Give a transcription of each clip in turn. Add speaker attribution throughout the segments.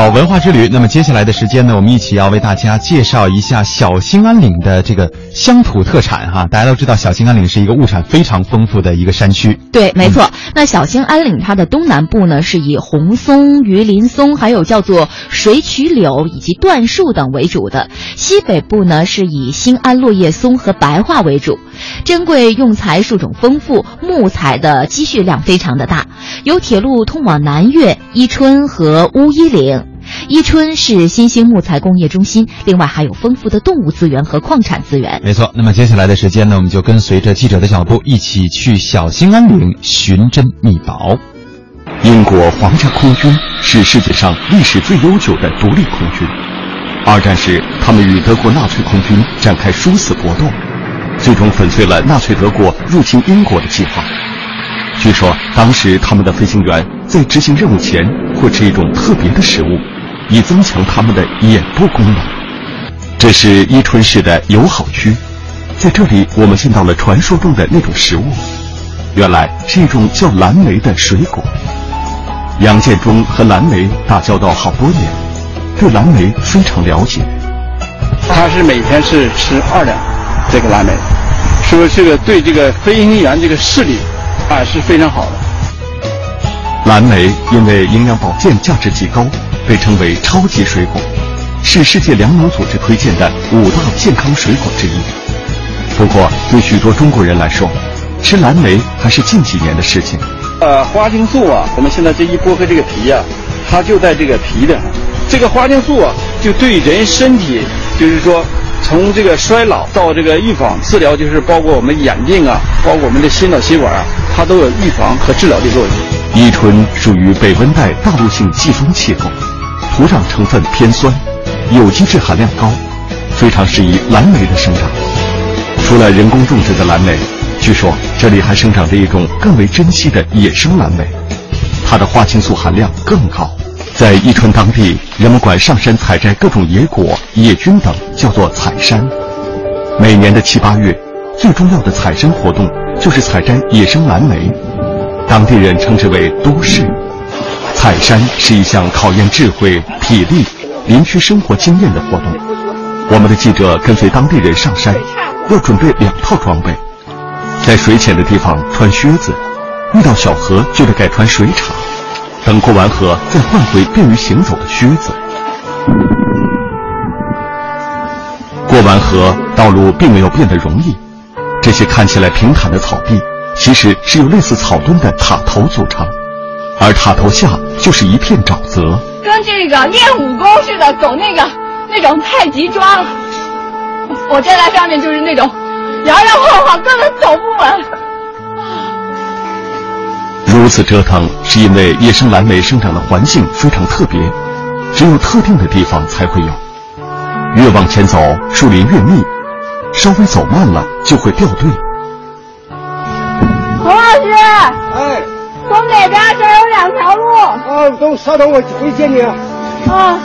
Speaker 1: 好，文化之旅。那么接下来的时间呢，我们一起要为大家介绍一下小兴安岭的这个乡土特产哈。大家都知道，小兴安岭是一个物产非常丰富的一个山区。
Speaker 2: 对，没错。那小兴安岭它的东南部呢，是以红松、榆林松，还有叫做水曲柳以及椴树等为主的；西北部呢，是以兴安落叶松和白桦为主。珍贵用材树种丰富，木材的积蓄量非常的大，有铁路通往南岳、伊春和乌衣岭。伊春是新兴木材工业中心，另外还有丰富的动物资源和矿产资源。
Speaker 1: 没错，那么接下来的时间呢，我们就跟随着记者的脚步，一起去小兴安岭寻珍觅宝。
Speaker 3: 英国皇家空军是世界上历史最悠久的独立空军。二战时，他们与德国纳粹空军展开殊死搏斗，最终粉碎了纳粹德国入侵英国的计划。据说，当时他们的飞行员在执行任务前会吃一种特别的食物，以增强他们的眼部功能。这是伊春市的友好区，在这里我们见到了传说中的那种食物，原来是一种叫蓝莓的水果。杨建忠和蓝莓打交道好多年，对蓝莓非常了解。
Speaker 4: 他是每天是吃二两这个蓝莓，说这个对这个飞行员这个视力啊是非常好的。
Speaker 3: 蓝莓因为营养保健价值极高，被称为超级水果，是世界粮农组织推荐的五大健康水果之一。不过，对许多中国人来说，吃蓝莓还是近几年的事情。
Speaker 4: 呃，花青素啊，我们现在这一剥开这个皮啊，它就在这个皮的。这个花青素啊，就对人身体，就是说，从这个衰老到这个预防治疗，就是包括我们眼病啊，包括我们的心脑血管啊，它都有预防和治疗的作用。
Speaker 3: 伊春属于北温带大陆性季风气候，土壤成分偏酸，有机质含量高，非常适宜蓝莓的生长。除了人工种植的蓝莓，据说这里还生长着一种更为珍稀的野生蓝莓，它的花青素含量更高。在伊春当地，人们管上山采摘各种野果、野菌等叫做采山。每年的七八月，最重要的采山活动就是采摘野生蓝莓，当地人称之为都市。采山是一项考验智慧、体力、林区生活经验的活动。我们的记者跟随当地人上山，要准备两套装备，在水浅的地方穿靴子，遇到小河就得改穿水叉。等过完河，再换回便于行走的靴子。过完河，道路并没有变得容易。这些看起来平坦的草地，其实是由类似草墩的塔头组成，而塔头下就是一片沼泽。
Speaker 5: 跟这个练武功似的，走那个那种太极桩。我站在上面就是那种摇摇晃晃，根本走不稳。
Speaker 3: 如此折腾，是因为野生蓝莓生长的环境非常特别，只有特定的地方才会有。越往前走，树林越密，稍微走慢了就会掉队。
Speaker 6: 稍等，我回接你。
Speaker 5: 啊。啊。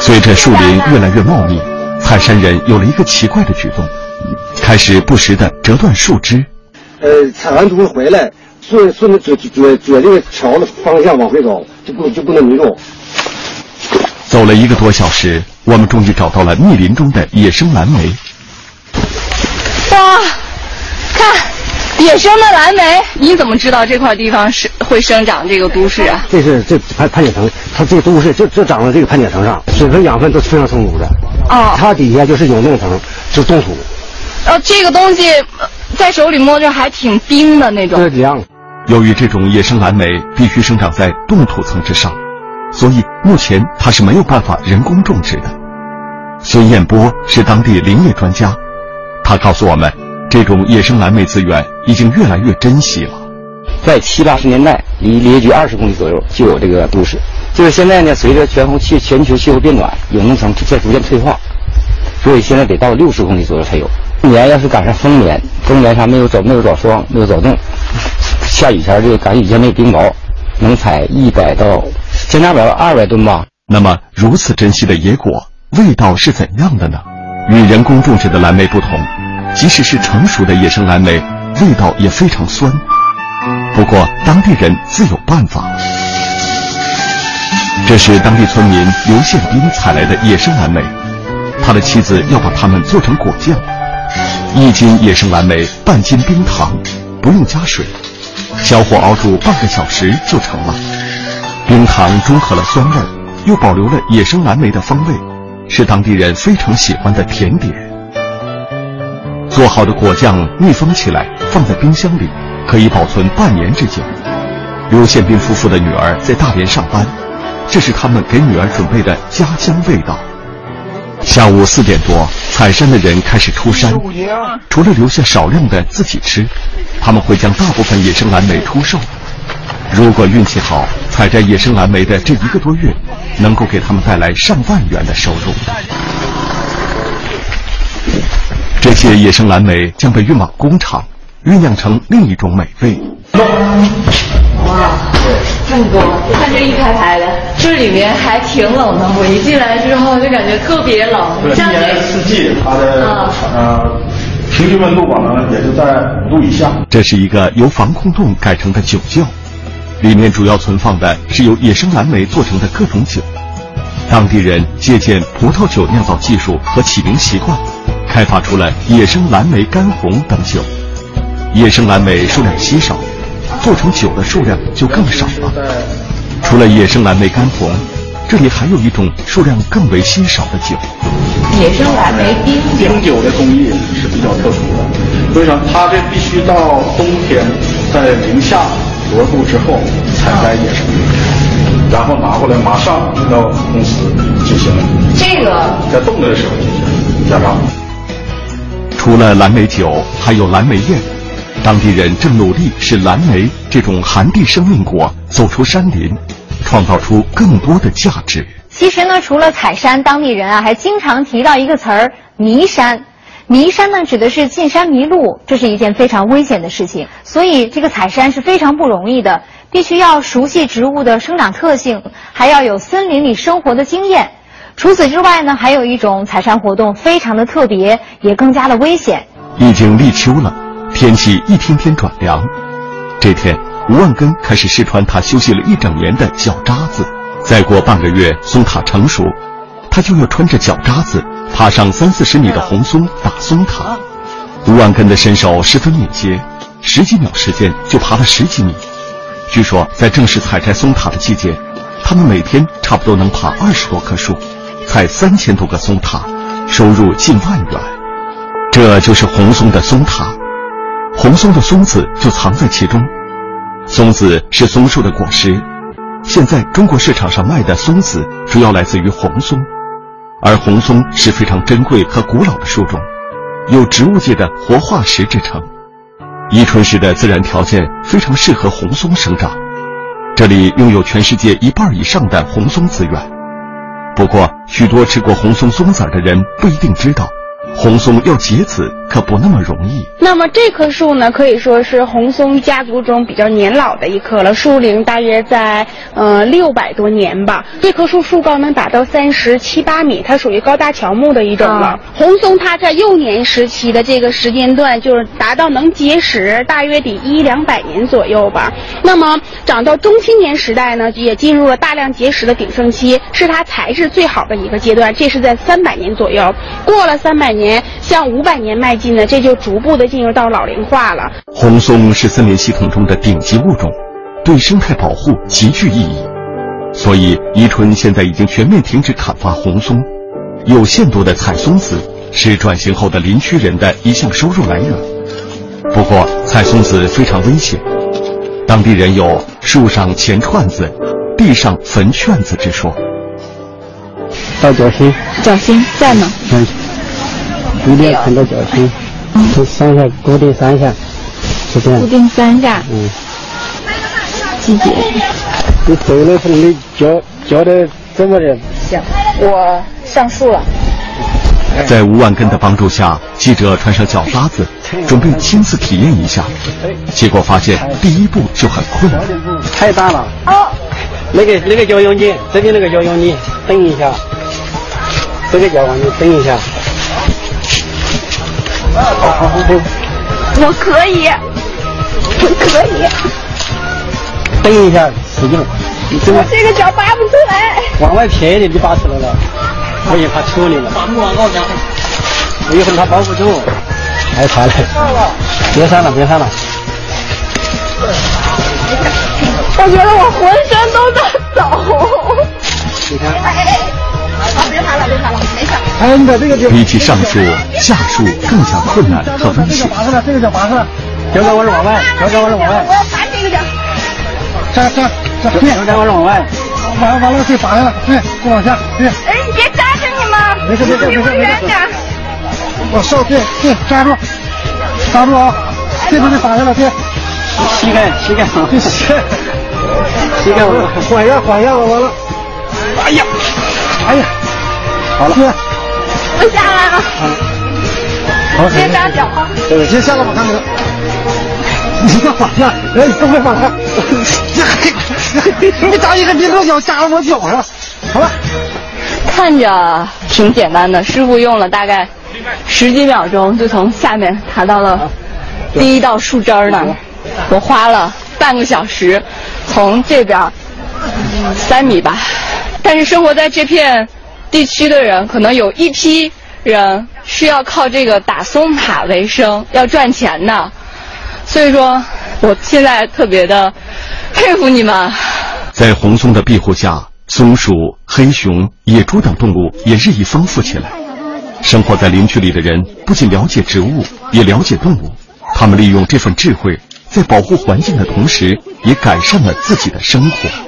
Speaker 3: 随着树林越来越茂密，采山人有了一个奇怪的举动，开始不时的折断树枝。
Speaker 6: 呃，采完东西回来，顺顺着左左左这个桥的方向往回走，就不就不能迷路。
Speaker 3: 走了一个多小时，我们终于找到了密林中的野生蓝莓。
Speaker 5: 哇，看，野生的蓝莓！你怎么知道这块地方是会生长这个都市啊？
Speaker 6: 这是这盘盘碱层，它这个都市就就长在这个盘碱层上，水分养分都是非常充足的。
Speaker 5: 哦，
Speaker 6: 它底下就是永冻层，是冻土。
Speaker 5: 哦，这个东西在手里摸着还挺冰的那种。
Speaker 6: 这凉。
Speaker 3: 由于这种野生蓝莓必须生长在冻土层之上，所以目前它是没有办法人工种植的。孙彦波是当地林业专家，他告诉我们，这种野生蓝莓资源已经越来越珍惜了。
Speaker 7: 在七八十年代，离林业局二十公里左右就有这个都市。就是现在呢，随着全球气全球气候变暖，永冻层在逐渐退化，所以现在得到六十公里左右才有。今年要是赶上丰年，丰年上没有早没有早霜，没有早冻，下雨前就赶雨前没有冰雹，能采一百到千差百二百吨吧。
Speaker 3: 那么如此珍惜的野果，味道是怎样的呢？与人工种植的蓝莓不同，即使是成熟的野生蓝莓，味道也非常酸。不过当地人自有办法。这是当地村民刘宪兵采来的野生蓝莓，他的妻子要把它们做成果酱。一斤野生蓝莓，半斤冰糖，不用加水，小火熬煮半个小时就成了。冰糖中和了酸味，又保留了野生蓝莓的风味，是当地人非常喜欢的甜点。做好的果酱密封起来，放在冰箱里，可以保存半年之久。刘宪兵夫妇的女儿在大连上班。这是他们给女儿准备的家乡味道。下午四点多，采山的人开始出山，除了留下少量的自己吃，他们会将大部分野生蓝莓出售。如果运气好，采摘野生蓝莓的这一个多月，能够给他们带来上万元的收入。这些野生蓝莓将被运往工厂，酝酿成另一种美味。
Speaker 8: 哇，这么多！看这一排排的，这里面还挺冷的。我一进来之后就感觉特别冷。
Speaker 9: 对，一年四季它的呃平均温度吧呢也就在五度以下。
Speaker 3: 这是一个由防空洞改成的酒窖，里面主要存放的是由野生蓝莓做成的各种酒。当地人借鉴葡萄酒酿造技术和起名习惯，开发出了野生蓝莓干红等酒。野生蓝莓数量稀少。做成酒的数量就更少了。除了野生蓝莓干红，这里还有一种数量更为稀少的酒——
Speaker 8: 野生蓝莓冰酒。
Speaker 9: 冰酒的工艺是比较特殊的，所以说它这必须到冬天，在零下多度之后采摘野生莓，然后拿过来马上运到公司进行
Speaker 8: 这个
Speaker 9: 在冻着的时候进行加工。
Speaker 3: 除了蓝莓酒，还有蓝莓宴。当地人正努力使蓝莓这种寒地生命果走出山林，创造出更多的价值。
Speaker 10: 其实呢，除了采山，当地人啊还经常提到一个词儿“迷山”。迷山呢，指的是进山迷路，这是一件非常危险的事情。所以，这个采山是非常不容易的，必须要熟悉植物的生长特性，还要有森林里生活的经验。除此之外呢，还有一种采山活动非常的特别，也更加的危险。
Speaker 3: 已经立秋了。天气一天天转凉，这天吴万根开始试穿他休息了一整年的脚扎子。再过半个月，松塔成熟，他就要穿着脚扎子爬上三四十米的红松打松塔。吴万根的身手十分敏捷，十几秒时间就爬了十几米。据说在正式采摘松塔的季节，他们每天差不多能爬二十多棵树，采三千多个松塔，收入近万元。这就是红松的松塔。红松的松子就藏在其中，松子是松树的果实。现在中国市场上卖的松子主要来自于红松，而红松是非常珍贵和古老的树种，有植物界的活化石之称。伊春市的自然条件非常适合红松生长，这里拥有全世界一半以上的红松资源。不过，许多吃过红松松子的人不一定知道。红松要结籽可不那么容易。
Speaker 11: 那么这棵树呢，可以说是红松家族中比较年老的一棵了，树龄大约在呃六百多年吧。这棵树树高能达到三十七八米，它属于高大乔木的一种了。红松它在幼年时期的这个时间段，就是达到能结实，大约得一两百年左右吧。那么长到中青年时代呢，也进入了大量结实的鼎盛期，是它材质最好的一个阶段。这是在三百年左右，过了三百年。向五百年迈进呢，这就逐步的进入到老龄化了。
Speaker 3: 红松是森林系统中的顶级物种，对生态保护极具意义。所以宜春现在已经全面停止砍伐红松，有限度的采松子是转型后的林区人的一项收入来源。不过采松子非常危险，当地人有“树上钱串子，地上坟圈子”之说。
Speaker 12: 到脚心，
Speaker 11: 脚心在呢？
Speaker 12: 嗯。一定要看到脚心，就三下固定三下，就这样。
Speaker 11: 固定三下。
Speaker 12: 嗯。
Speaker 11: 季姐。
Speaker 12: 你走的时候，你脚脚的怎么的？
Speaker 10: 行，我上树了。
Speaker 3: 在吴万根的帮助下，记者穿上脚扎子，准备亲自体验一下。结果发现第一步就很困难。
Speaker 12: 太大了。哦。那个那个脚用劲，这边那个脚用劲，蹬一下。这个脚往里蹬一下。好好好好，
Speaker 5: 我可以，我 可以。
Speaker 12: 蹬一下，使劲。你这个
Speaker 5: 我这个脚拔不出来。
Speaker 12: 往外撇一点就拔出来了，我也怕抽你了。
Speaker 5: 把木往后夹。
Speaker 12: 我一会儿他包不住，还爬来，别删了，别删了。
Speaker 5: 我觉得我浑身都在抖。
Speaker 12: 你看，
Speaker 5: 好，别爬了，别爬了，没事。
Speaker 12: 哎，你把这个就
Speaker 3: 比起上树，下树更加困难和危险。
Speaker 12: 拔上来，这个脚拔上来，脚脚往是往外，脚脚往是往外
Speaker 5: 我。要拔这个脚。
Speaker 12: 这这这，对，脚脚往是往外。完完了，对，拔下来，对，再往下，对。
Speaker 5: 哎，你别扎着你们。
Speaker 12: 没事没事没事
Speaker 5: 离我远点。
Speaker 12: 往上，对对，扎住，扎住啊！这边得拔下来，对。膝盖膝盖啊，膝盖，膝盖往缓一下缓一下，完了。哎呀，哎呀，好了，
Speaker 5: 我下来了。
Speaker 12: 好，
Speaker 5: 先扎脚啊。
Speaker 12: 对，先下来吧看看。你再往下，哎，你都别往下。你扎一个别落脚扎到我脚上，好吧？
Speaker 8: 看着挺简单的，师傅用了大概十几秒钟就从下面爬到了第一道树枝儿那儿，我花了半个小时从这边儿三米吧。但是生活在这片地区的人，可能有一批人是要靠这个打松塔为生，要赚钱的。所以说，我现在特别的佩服你们。
Speaker 3: 在红松的庇护下，松鼠、黑熊、野猪等动物也日益丰富起来。生活在林区里的人不仅了解植物，也了解动物。他们利用这份智慧，在保护环境的同时，也改善了自己的生活。